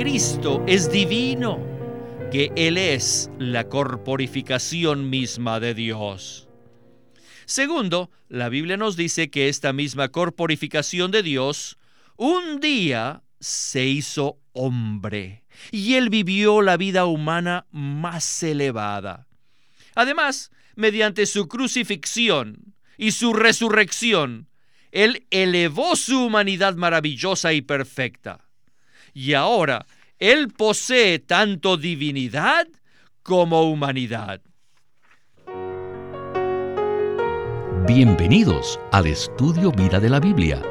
Cristo es divino, que Él es la corporificación misma de Dios. Segundo, la Biblia nos dice que esta misma corporificación de Dios un día se hizo hombre y Él vivió la vida humana más elevada. Además, mediante su crucifixión y su resurrección, Él elevó su humanidad maravillosa y perfecta. Y ahora, Él posee tanto divinidad como humanidad. Bienvenidos al estudio Vida de la Biblia.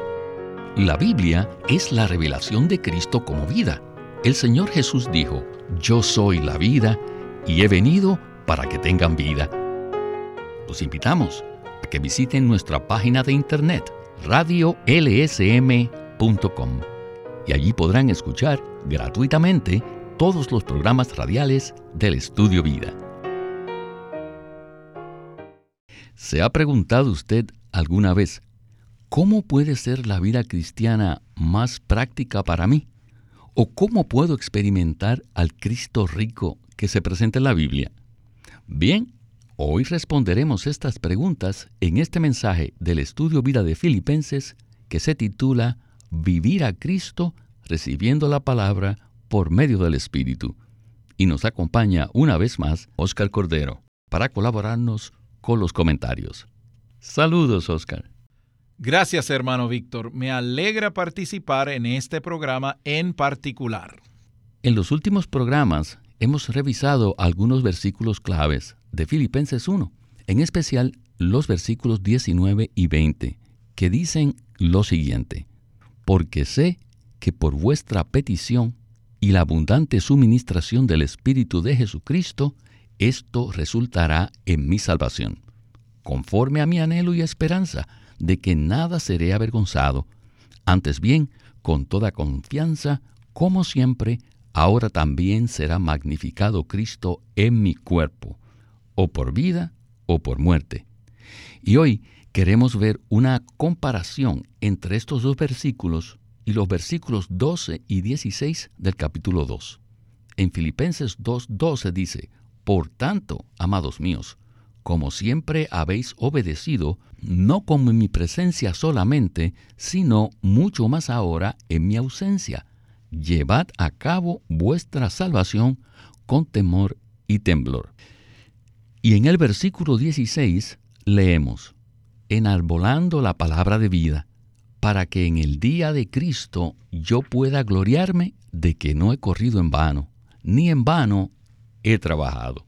La Biblia es la revelación de Cristo como vida. El Señor Jesús dijo, Yo soy la vida y he venido para que tengan vida. Los invitamos a que visiten nuestra página de internet radiolsm.com y allí podrán escuchar gratuitamente todos los programas radiales del Estudio Vida. ¿Se ha preguntado usted alguna vez cómo puede ser la vida cristiana más práctica para mí? ¿O cómo puedo experimentar al Cristo rico que se presenta en la Biblia? Bien, hoy responderemos estas preguntas en este mensaje del estudio Vida de Filipenses que se titula Vivir a Cristo recibiendo la palabra por medio del Espíritu. Y nos acompaña una vez más Oscar Cordero para colaborarnos con los comentarios. Saludos, Oscar. Gracias, hermano Víctor. Me alegra participar en este programa en particular. En los últimos programas hemos revisado algunos versículos claves de Filipenses 1, en especial los versículos 19 y 20, que dicen lo siguiente, porque sé que por vuestra petición y la abundante suministración del Espíritu de Jesucristo, esto resultará en mi salvación, conforme a mi anhelo y esperanza de que nada seré avergonzado, antes bien, con toda confianza, como siempre, ahora también será magnificado Cristo en mi cuerpo, o por vida o por muerte. Y hoy queremos ver una comparación entre estos dos versículos y los versículos 12 y 16 del capítulo 2. En Filipenses 2.12 dice, por tanto, amados míos, como siempre habéis obedecido, no como en mi presencia solamente, sino mucho más ahora en mi ausencia, llevad a cabo vuestra salvación con temor y temblor. Y en el versículo 16 leemos, enarbolando la palabra de vida, para que en el día de Cristo yo pueda gloriarme de que no he corrido en vano, ni en vano he trabajado.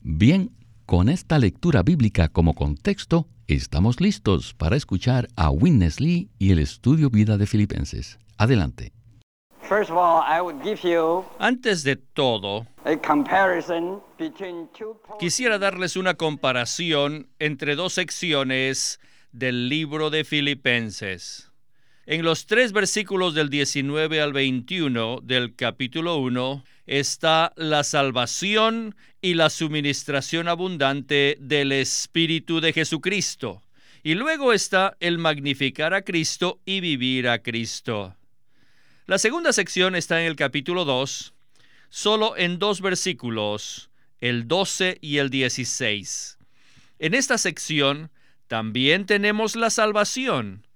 Bien, con esta lectura bíblica como contexto, estamos listos para escuchar a Witness Lee y el estudio vida de Filipenses. Adelante. Antes de todo, quisiera darles una comparación entre dos secciones del libro de Filipenses. En los tres versículos del 19 al 21 del capítulo 1 está la salvación y la suministración abundante del Espíritu de Jesucristo. Y luego está el magnificar a Cristo y vivir a Cristo. La segunda sección está en el capítulo 2, solo en dos versículos, el 12 y el 16. En esta sección también tenemos la salvación,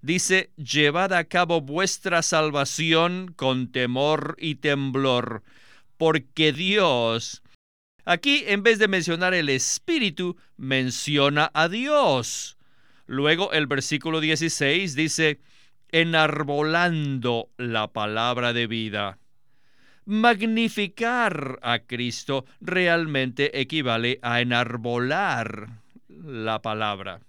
dice, llevad a cabo vuestra salvación con temor y temblor, porque Dios... Aquí, en vez de mencionar el Espíritu, menciona a Dios. Luego el versículo 16 dice, enarbolando la palabra de vida. Magnificar a Cristo realmente equivale a enarbolar la palabra.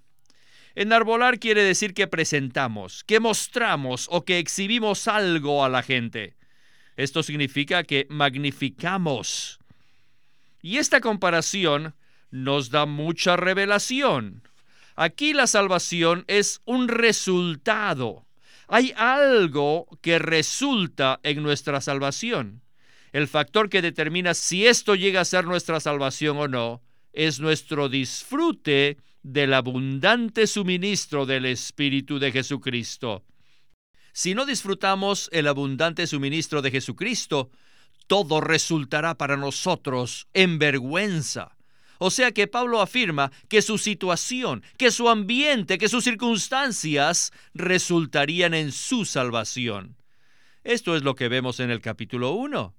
Enarbolar quiere decir que presentamos, que mostramos o que exhibimos algo a la gente. Esto significa que magnificamos. Y esta comparación nos da mucha revelación. Aquí la salvación es un resultado. Hay algo que resulta en nuestra salvación. El factor que determina si esto llega a ser nuestra salvación o no es nuestro disfrute del abundante suministro del Espíritu de Jesucristo. Si no disfrutamos el abundante suministro de Jesucristo, todo resultará para nosotros en vergüenza. O sea que Pablo afirma que su situación, que su ambiente, que sus circunstancias resultarían en su salvación. Esto es lo que vemos en el capítulo 1.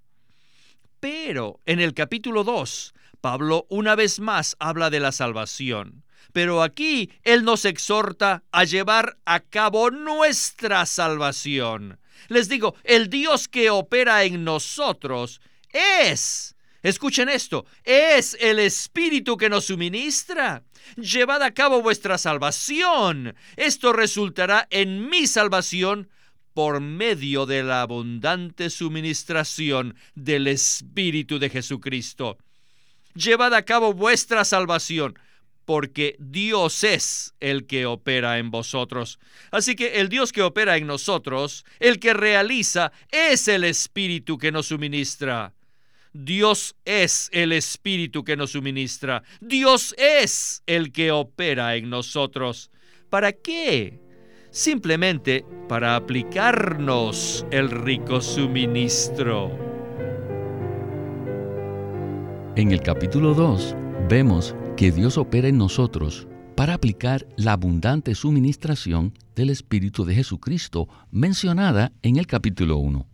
Pero en el capítulo 2, Pablo una vez más habla de la salvación. Pero aquí Él nos exhorta a llevar a cabo nuestra salvación. Les digo, el Dios que opera en nosotros es, escuchen esto, es el Espíritu que nos suministra. Llevad a cabo vuestra salvación. Esto resultará en mi salvación por medio de la abundante suministración del Espíritu de Jesucristo. Llevad a cabo vuestra salvación porque Dios es el que opera en vosotros. Así que el Dios que opera en nosotros, el que realiza, es el Espíritu que nos suministra. Dios es el Espíritu que nos suministra. Dios es el que opera en nosotros. ¿Para qué? Simplemente para aplicarnos el rico suministro. En el capítulo 2 vemos que Dios opera en nosotros para aplicar la abundante suministración del Espíritu de Jesucristo mencionada en el capítulo 1.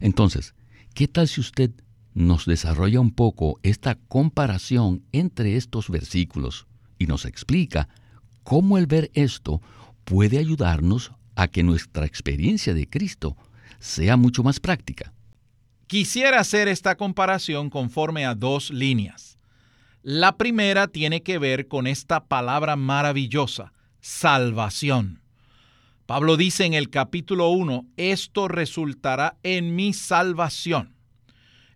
Entonces, ¿qué tal si usted nos desarrolla un poco esta comparación entre estos versículos y nos explica cómo el ver esto puede ayudarnos a que nuestra experiencia de Cristo sea mucho más práctica? Quisiera hacer esta comparación conforme a dos líneas. La primera tiene que ver con esta palabra maravillosa, salvación. Pablo dice en el capítulo 1, esto resultará en mi salvación.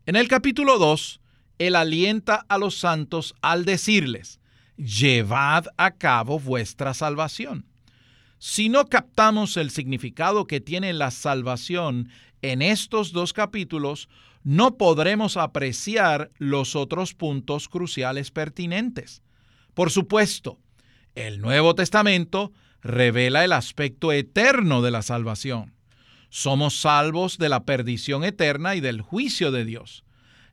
En el capítulo 2, él alienta a los santos al decirles, llevad a cabo vuestra salvación. Si no captamos el significado que tiene la salvación en estos dos capítulos, no podremos apreciar los otros puntos cruciales pertinentes. Por supuesto, el Nuevo Testamento revela el aspecto eterno de la salvación. Somos salvos de la perdición eterna y del juicio de Dios.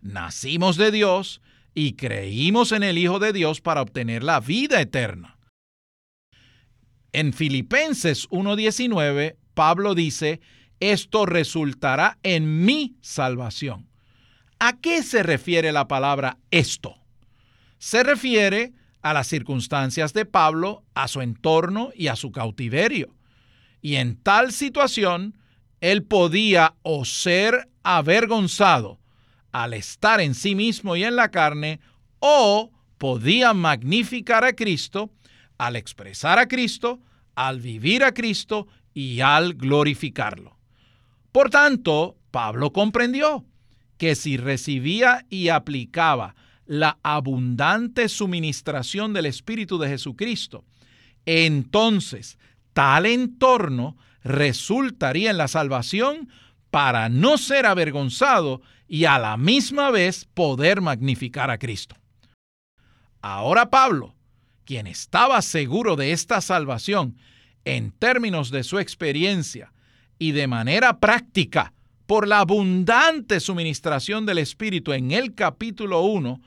Nacimos de Dios y creímos en el Hijo de Dios para obtener la vida eterna. En Filipenses 1.19, Pablo dice esto resultará en mi salvación. ¿A qué se refiere la palabra esto? Se refiere a las circunstancias de Pablo, a su entorno y a su cautiverio. Y en tal situación, él podía o ser avergonzado al estar en sí mismo y en la carne, o podía magnificar a Cristo al expresar a Cristo, al vivir a Cristo y al glorificarlo. Por tanto, Pablo comprendió que si recibía y aplicaba la abundante suministración del Espíritu de Jesucristo, entonces tal entorno resultaría en la salvación para no ser avergonzado y a la misma vez poder magnificar a Cristo. Ahora Pablo, quien estaba seguro de esta salvación en términos de su experiencia y de manera práctica por la abundante suministración del Espíritu en el capítulo 1,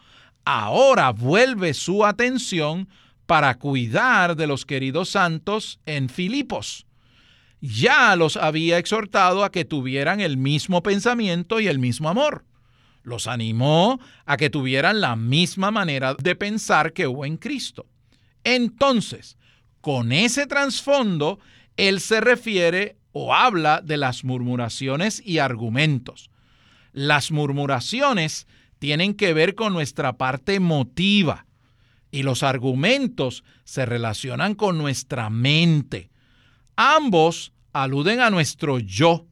ahora vuelve su atención para cuidar de los queridos santos en Filipos. Ya los había exhortado a que tuvieran el mismo pensamiento y el mismo amor. Los animó a que tuvieran la misma manera de pensar que hubo en Cristo. Entonces, con ese trasfondo, él se refiere o habla de las murmuraciones y argumentos. Las murmuraciones tienen que ver con nuestra parte emotiva y los argumentos se relacionan con nuestra mente. Ambos aluden a nuestro yo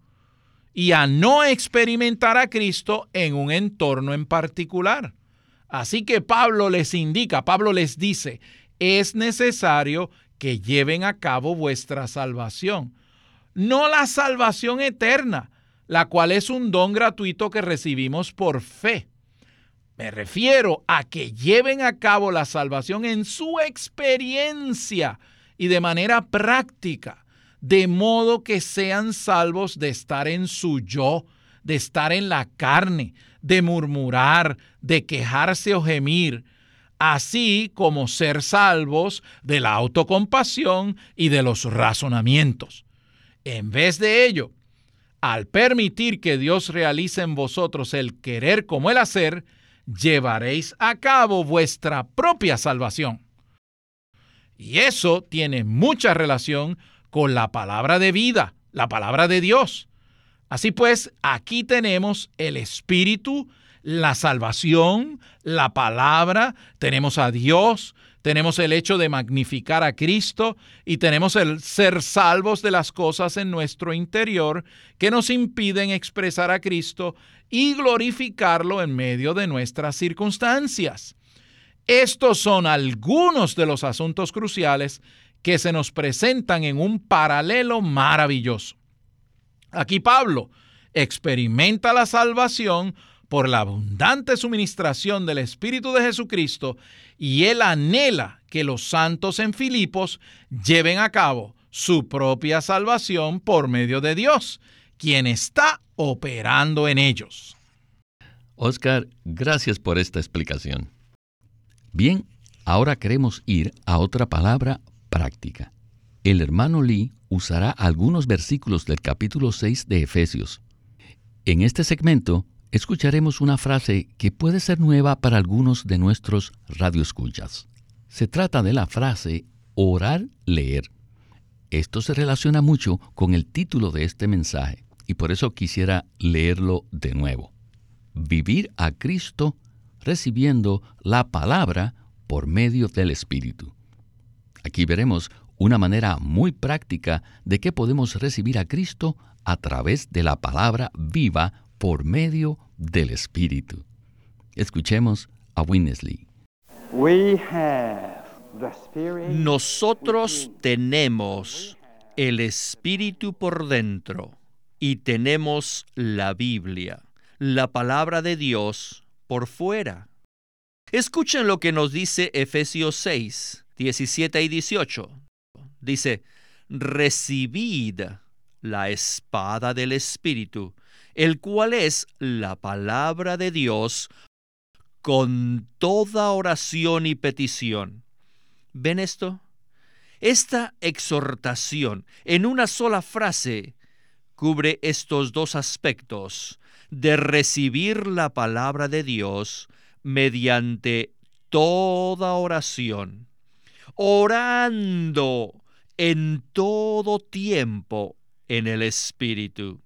y a no experimentar a Cristo en un entorno en particular. Así que Pablo les indica, Pablo les dice, es necesario que lleven a cabo vuestra salvación no la salvación eterna, la cual es un don gratuito que recibimos por fe. Me refiero a que lleven a cabo la salvación en su experiencia y de manera práctica, de modo que sean salvos de estar en su yo, de estar en la carne, de murmurar, de quejarse o gemir, así como ser salvos de la autocompasión y de los razonamientos. En vez de ello, al permitir que Dios realice en vosotros el querer como el hacer, llevaréis a cabo vuestra propia salvación. Y eso tiene mucha relación con la palabra de vida, la palabra de Dios. Así pues, aquí tenemos el Espíritu, la salvación, la palabra, tenemos a Dios, tenemos el hecho de magnificar a Cristo y tenemos el ser salvos de las cosas en nuestro interior que nos impiden expresar a Cristo y glorificarlo en medio de nuestras circunstancias. Estos son algunos de los asuntos cruciales que se nos presentan en un paralelo maravilloso. Aquí Pablo experimenta la salvación por la abundante suministración del Espíritu de Jesucristo y él anhela que los santos en Filipos lleven a cabo su propia salvación por medio de Dios, quien está operando en ellos. Oscar, gracias por esta explicación. Bien, ahora queremos ir a otra palabra práctica. El hermano Lee usará algunos versículos del capítulo 6 de Efesios. En este segmento escucharemos una frase que puede ser nueva para algunos de nuestros radioescuchas. Se trata de la frase orar, leer. Esto se relaciona mucho con el título de este mensaje y por eso quisiera leerlo de nuevo. Vivir a Cristo recibiendo la palabra por medio del Espíritu. Aquí veremos una manera muy práctica de que podemos recibir a Cristo a través de la palabra viva por medio del Espíritu. Escuchemos a Winnesley. Nosotros tenemos el Espíritu por dentro y tenemos la Biblia, la palabra de Dios por fuera. Escuchen lo que nos dice Efesios 6, 17 y 18. Dice, recibid la espada del Espíritu, el cual es la palabra de Dios con toda oración y petición. ¿Ven esto? Esta exhortación en una sola frase cubre estos dos aspectos de recibir la palabra de Dios mediante toda oración, orando en todo tiempo en el Espíritu.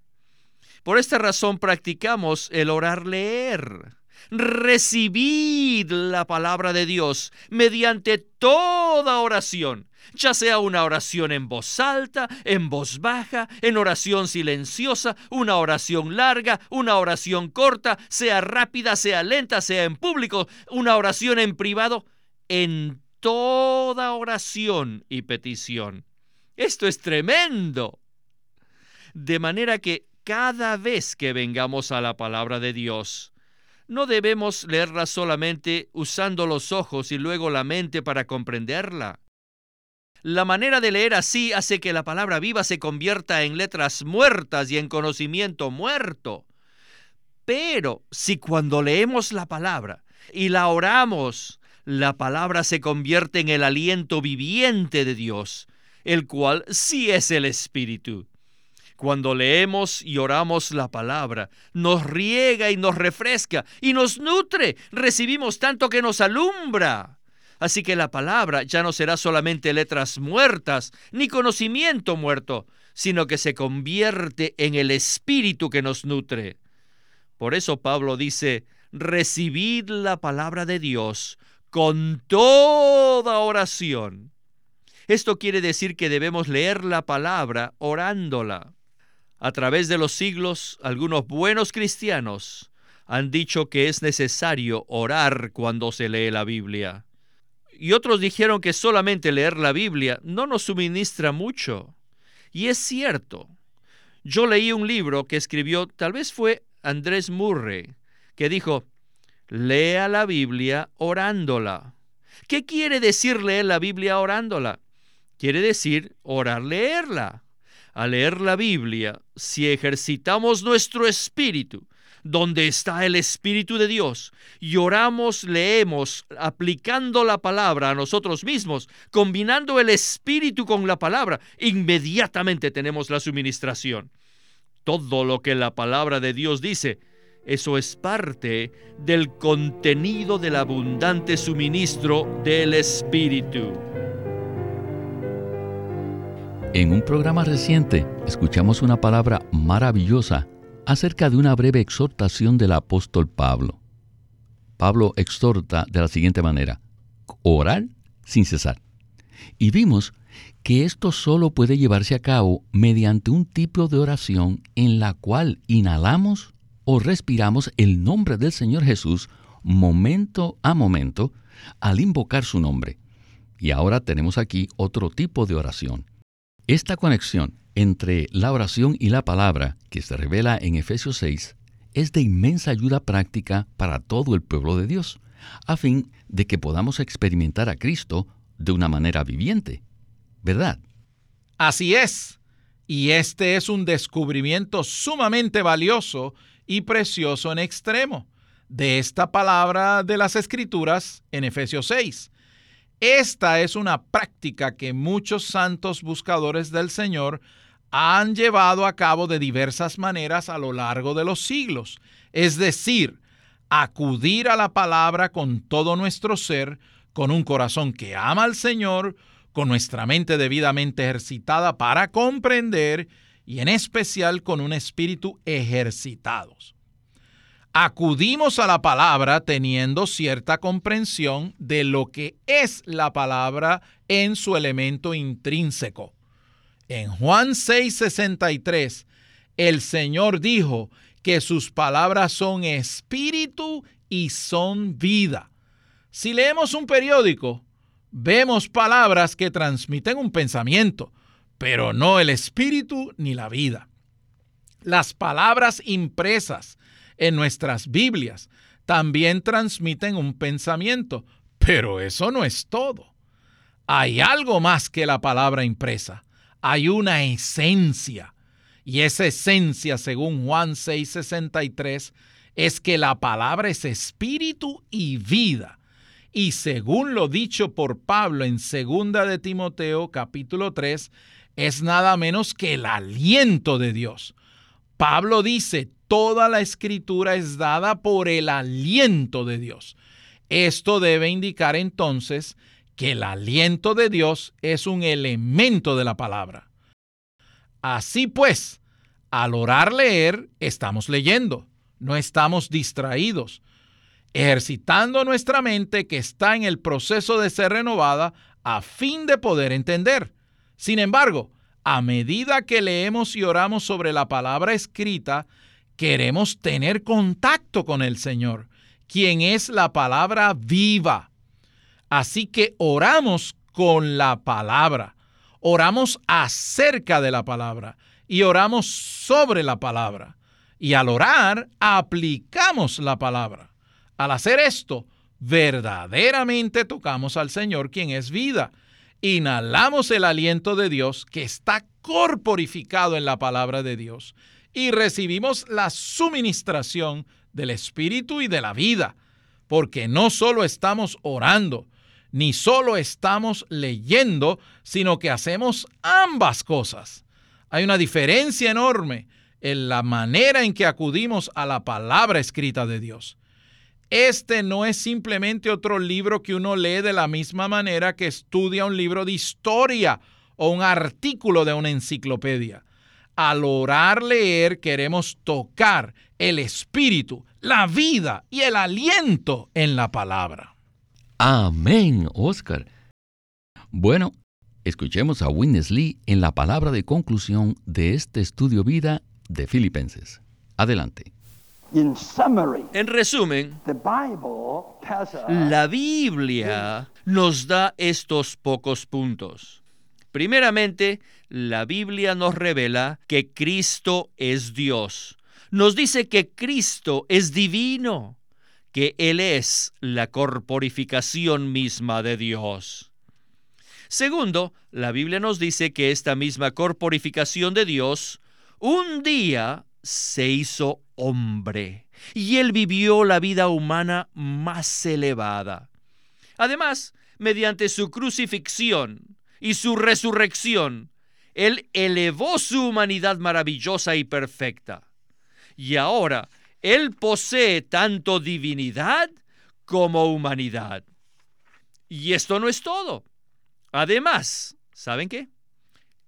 Por esta razón practicamos el orar leer. Recibid la palabra de Dios mediante toda oración, ya sea una oración en voz alta, en voz baja, en oración silenciosa, una oración larga, una oración corta, sea rápida, sea lenta, sea en público, una oración en privado, en toda oración y petición. Esto es tremendo. De manera que cada vez que vengamos a la palabra de Dios, no debemos leerla solamente usando los ojos y luego la mente para comprenderla. La manera de leer así hace que la palabra viva se convierta en letras muertas y en conocimiento muerto. Pero si cuando leemos la palabra y la oramos, la palabra se convierte en el aliento viviente de Dios, el cual sí es el Espíritu. Cuando leemos y oramos la palabra, nos riega y nos refresca y nos nutre. Recibimos tanto que nos alumbra. Así que la palabra ya no será solamente letras muertas ni conocimiento muerto, sino que se convierte en el espíritu que nos nutre. Por eso Pablo dice, recibid la palabra de Dios con toda oración. Esto quiere decir que debemos leer la palabra orándola. A través de los siglos, algunos buenos cristianos han dicho que es necesario orar cuando se lee la Biblia. Y otros dijeron que solamente leer la Biblia no nos suministra mucho. Y es cierto. Yo leí un libro que escribió, tal vez fue Andrés Murray, que dijo, lea la Biblia orándola. ¿Qué quiere decir leer la Biblia orándola? Quiere decir orar leerla. Al leer la Biblia, si ejercitamos nuestro espíritu, donde está el Espíritu de Dios, y oramos, leemos, aplicando la palabra a nosotros mismos, combinando el Espíritu con la palabra, inmediatamente tenemos la suministración. Todo lo que la palabra de Dios dice, eso es parte del contenido del abundante suministro del Espíritu. En un programa reciente escuchamos una palabra maravillosa acerca de una breve exhortación del apóstol Pablo. Pablo exhorta de la siguiente manera, orar sin cesar. Y vimos que esto solo puede llevarse a cabo mediante un tipo de oración en la cual inhalamos o respiramos el nombre del Señor Jesús momento a momento al invocar su nombre. Y ahora tenemos aquí otro tipo de oración. Esta conexión entre la oración y la palabra que se revela en Efesios 6 es de inmensa ayuda práctica para todo el pueblo de Dios, a fin de que podamos experimentar a Cristo de una manera viviente. ¿Verdad? Así es. Y este es un descubrimiento sumamente valioso y precioso en extremo de esta palabra de las Escrituras en Efesios 6. Esta es una práctica que muchos santos buscadores del Señor han llevado a cabo de diversas maneras a lo largo de los siglos. Es decir, acudir a la palabra con todo nuestro ser, con un corazón que ama al Señor, con nuestra mente debidamente ejercitada para comprender y en especial con un espíritu ejercitados. Acudimos a la palabra teniendo cierta comprensión de lo que es la palabra en su elemento intrínseco. En Juan 6:63, el Señor dijo que sus palabras son espíritu y son vida. Si leemos un periódico, vemos palabras que transmiten un pensamiento, pero no el espíritu ni la vida. Las palabras impresas en nuestras Biblias también transmiten un pensamiento, pero eso no es todo. Hay algo más que la palabra impresa hay una esencia. Y esa esencia, según Juan 6:63, es que la palabra es espíritu y vida. Y según lo dicho por Pablo en 2 de Timoteo capítulo 3, es nada menos que el aliento de Dios. Pablo dice, toda la escritura es dada por el aliento de Dios. Esto debe indicar entonces que el aliento de Dios es un elemento de la palabra. Así pues, al orar leer, estamos leyendo, no estamos distraídos, ejercitando nuestra mente que está en el proceso de ser renovada a fin de poder entender. Sin embargo, a medida que leemos y oramos sobre la palabra escrita, queremos tener contacto con el Señor, quien es la palabra viva. Así que oramos con la palabra, oramos acerca de la palabra y oramos sobre la palabra. Y al orar, aplicamos la palabra. Al hacer esto, verdaderamente tocamos al Señor, quien es vida. Inhalamos el aliento de Dios que está corporificado en la palabra de Dios y recibimos la suministración del Espíritu y de la vida, porque no solo estamos orando, ni solo estamos leyendo, sino que hacemos ambas cosas. Hay una diferencia enorme en la manera en que acudimos a la palabra escrita de Dios. Este no es simplemente otro libro que uno lee de la misma manera que estudia un libro de historia o un artículo de una enciclopedia. Al orar leer queremos tocar el espíritu, la vida y el aliento en la palabra. Amén, Oscar. Bueno, escuchemos a Witness Lee en la palabra de conclusión de este estudio vida de Filipenses. Adelante. En resumen, la Biblia nos da estos pocos puntos. Primeramente, la Biblia nos revela que Cristo es Dios. Nos dice que Cristo es divino que Él es la corporificación misma de Dios. Segundo, la Biblia nos dice que esta misma corporificación de Dios un día se hizo hombre y él vivió la vida humana más elevada. Además, mediante su crucifixión y su resurrección, él elevó su humanidad maravillosa y perfecta. Y ahora, él posee tanto divinidad como humanidad. Y esto no es todo. Además, ¿saben qué?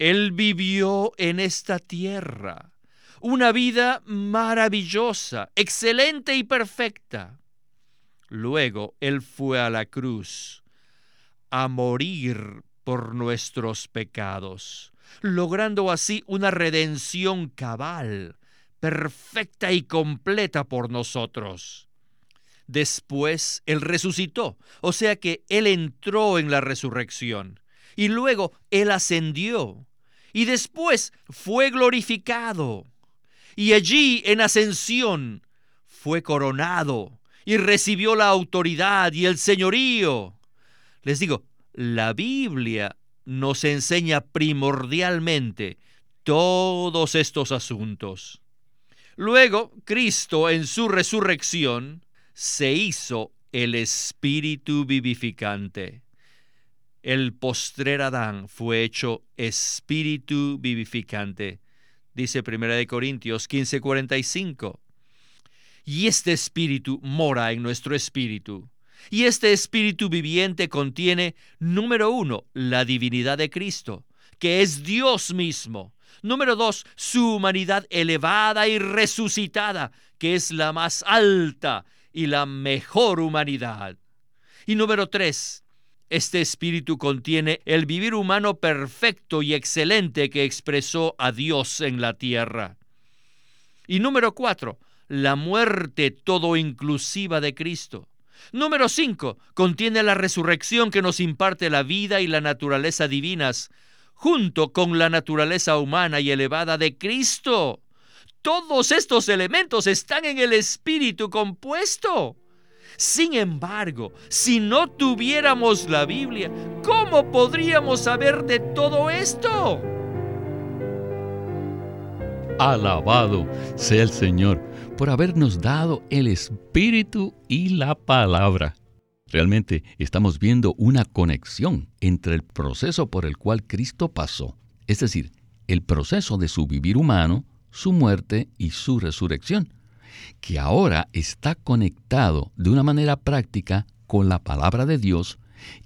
Él vivió en esta tierra una vida maravillosa, excelente y perfecta. Luego Él fue a la cruz a morir por nuestros pecados, logrando así una redención cabal, perfecta y completa por nosotros. Después Él resucitó, o sea que Él entró en la resurrección, y luego Él ascendió, y después fue glorificado, y allí en ascensión fue coronado, y recibió la autoridad y el señorío. Les digo, la Biblia nos enseña primordialmente todos estos asuntos. Luego, Cristo en su resurrección se hizo el espíritu vivificante. El postrer Adán fue hecho espíritu vivificante, dice 1 Corintios 15:45. Y este espíritu mora en nuestro espíritu. Y este espíritu viviente contiene, número uno, la divinidad de Cristo, que es Dios mismo, Número dos, su humanidad elevada y resucitada, que es la más alta y la mejor humanidad. Y número tres, este espíritu contiene el vivir humano perfecto y excelente que expresó a Dios en la tierra. Y número cuatro, la muerte todo inclusiva de Cristo. Número cinco, contiene la resurrección que nos imparte la vida y la naturaleza divinas, junto con la naturaleza humana y elevada de Cristo. Todos estos elementos están en el espíritu compuesto. Sin embargo, si no tuviéramos la Biblia, ¿cómo podríamos saber de todo esto? Alabado sea el Señor por habernos dado el Espíritu y la palabra. Realmente estamos viendo una conexión entre el proceso por el cual Cristo pasó, es decir, el proceso de su vivir humano, su muerte y su resurrección, que ahora está conectado de una manera práctica con la palabra de Dios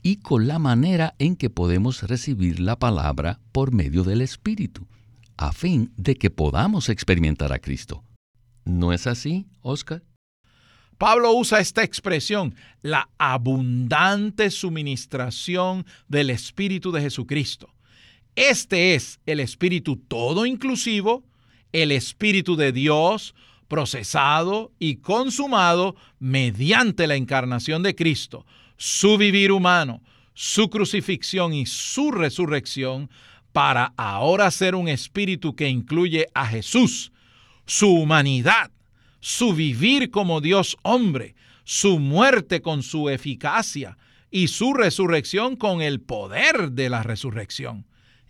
y con la manera en que podemos recibir la palabra por medio del Espíritu, a fin de que podamos experimentar a Cristo. ¿No es así, Oscar? Pablo usa esta expresión, la abundante suministración del Espíritu de Jesucristo. Este es el Espíritu todo inclusivo, el Espíritu de Dios procesado y consumado mediante la encarnación de Cristo, su vivir humano, su crucifixión y su resurrección, para ahora ser un espíritu que incluye a Jesús, su humanidad, su vivir como Dios hombre, su muerte con su eficacia y su resurrección con el poder de la resurrección.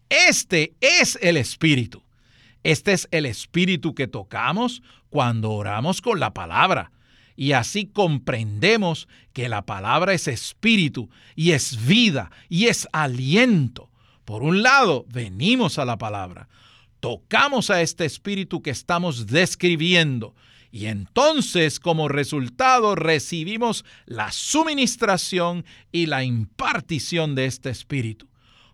Este es el Espíritu. Este es el Espíritu que tocamos cuando oramos con la palabra. Y así comprendemos que la palabra es espíritu y es vida y es aliento. Por un lado, venimos a la palabra, tocamos a este espíritu que estamos describiendo y entonces como resultado recibimos la suministración y la impartición de este Espíritu.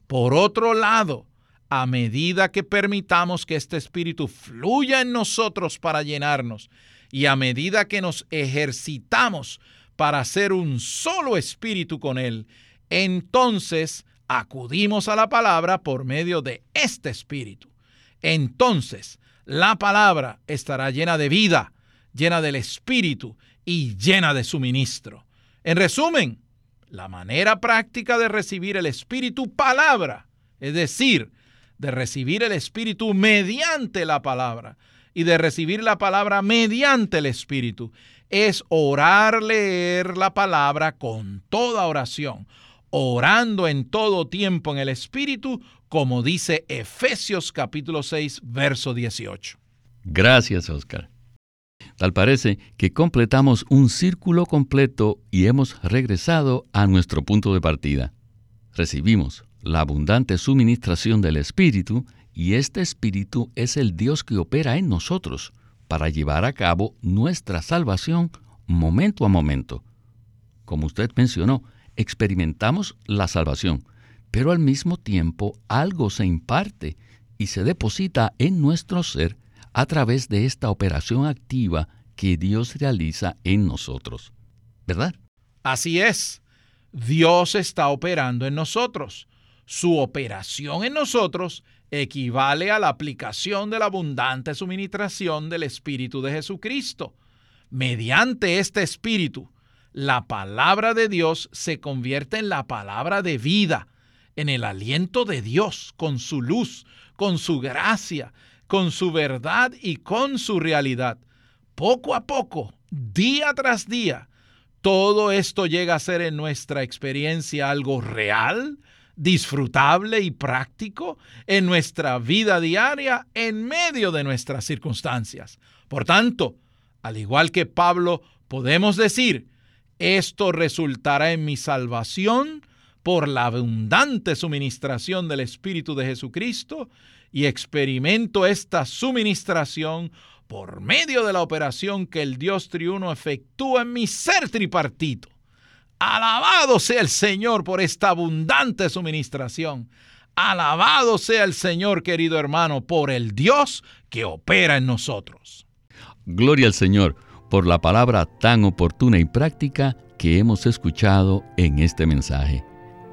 Por otro lado, a medida que permitamos que este Espíritu fluya en nosotros para llenarnos y a medida que nos ejercitamos para ser un solo Espíritu con Él, entonces acudimos a la palabra por medio de este Espíritu. Entonces, la palabra estará llena de vida, llena del Espíritu y llena de suministro. En resumen, la manera práctica de recibir el Espíritu palabra, es decir, de recibir el Espíritu mediante la palabra y de recibir la palabra mediante el Espíritu, es orar, leer la palabra con toda oración, orando en todo tiempo en el Espíritu, como dice Efesios capítulo 6, verso 18. Gracias, Oscar. Tal parece que completamos un círculo completo y hemos regresado a nuestro punto de partida. Recibimos la abundante suministración del Espíritu y este Espíritu es el Dios que opera en nosotros para llevar a cabo nuestra salvación momento a momento. Como usted mencionó, experimentamos la salvación, pero al mismo tiempo algo se imparte y se deposita en nuestro ser a través de esta operación activa que Dios realiza en nosotros. ¿Verdad? Así es. Dios está operando en nosotros. Su operación en nosotros equivale a la aplicación de la abundante suministración del Espíritu de Jesucristo. Mediante este Espíritu, la palabra de Dios se convierte en la palabra de vida, en el aliento de Dios, con su luz, con su gracia, con su verdad y con su realidad. Poco a poco, día tras día, todo esto llega a ser en nuestra experiencia algo real, disfrutable y práctico en nuestra vida diaria en medio de nuestras circunstancias. Por tanto, al igual que Pablo, podemos decir, esto resultará en mi salvación por la abundante suministración del Espíritu de Jesucristo y experimento esta suministración por medio de la operación que el Dios triuno efectúa en mi ser tripartito. Alabado sea el Señor por esta abundante suministración. Alabado sea el Señor, querido hermano, por el Dios que opera en nosotros. Gloria al Señor por la palabra tan oportuna y práctica que hemos escuchado en este mensaje.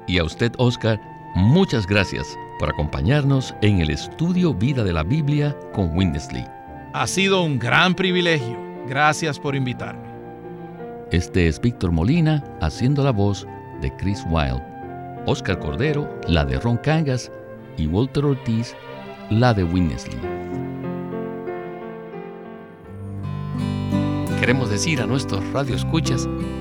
Y a usted, Oscar, muchas gracias por acompañarnos en el estudio Vida de la Biblia con Windesley. Ha sido un gran privilegio. Gracias por invitarme. Este es Víctor Molina haciendo la voz de Chris Wilde, Oscar Cordero, la de Ron Cangas y Walter Ortiz, la de Winnesley. Queremos decir a nuestros radioescuchas,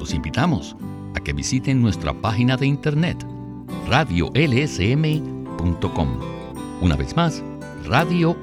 los invitamos a que visiten nuestra página de internet radiolsm.com. Una vez más, radiolsm.com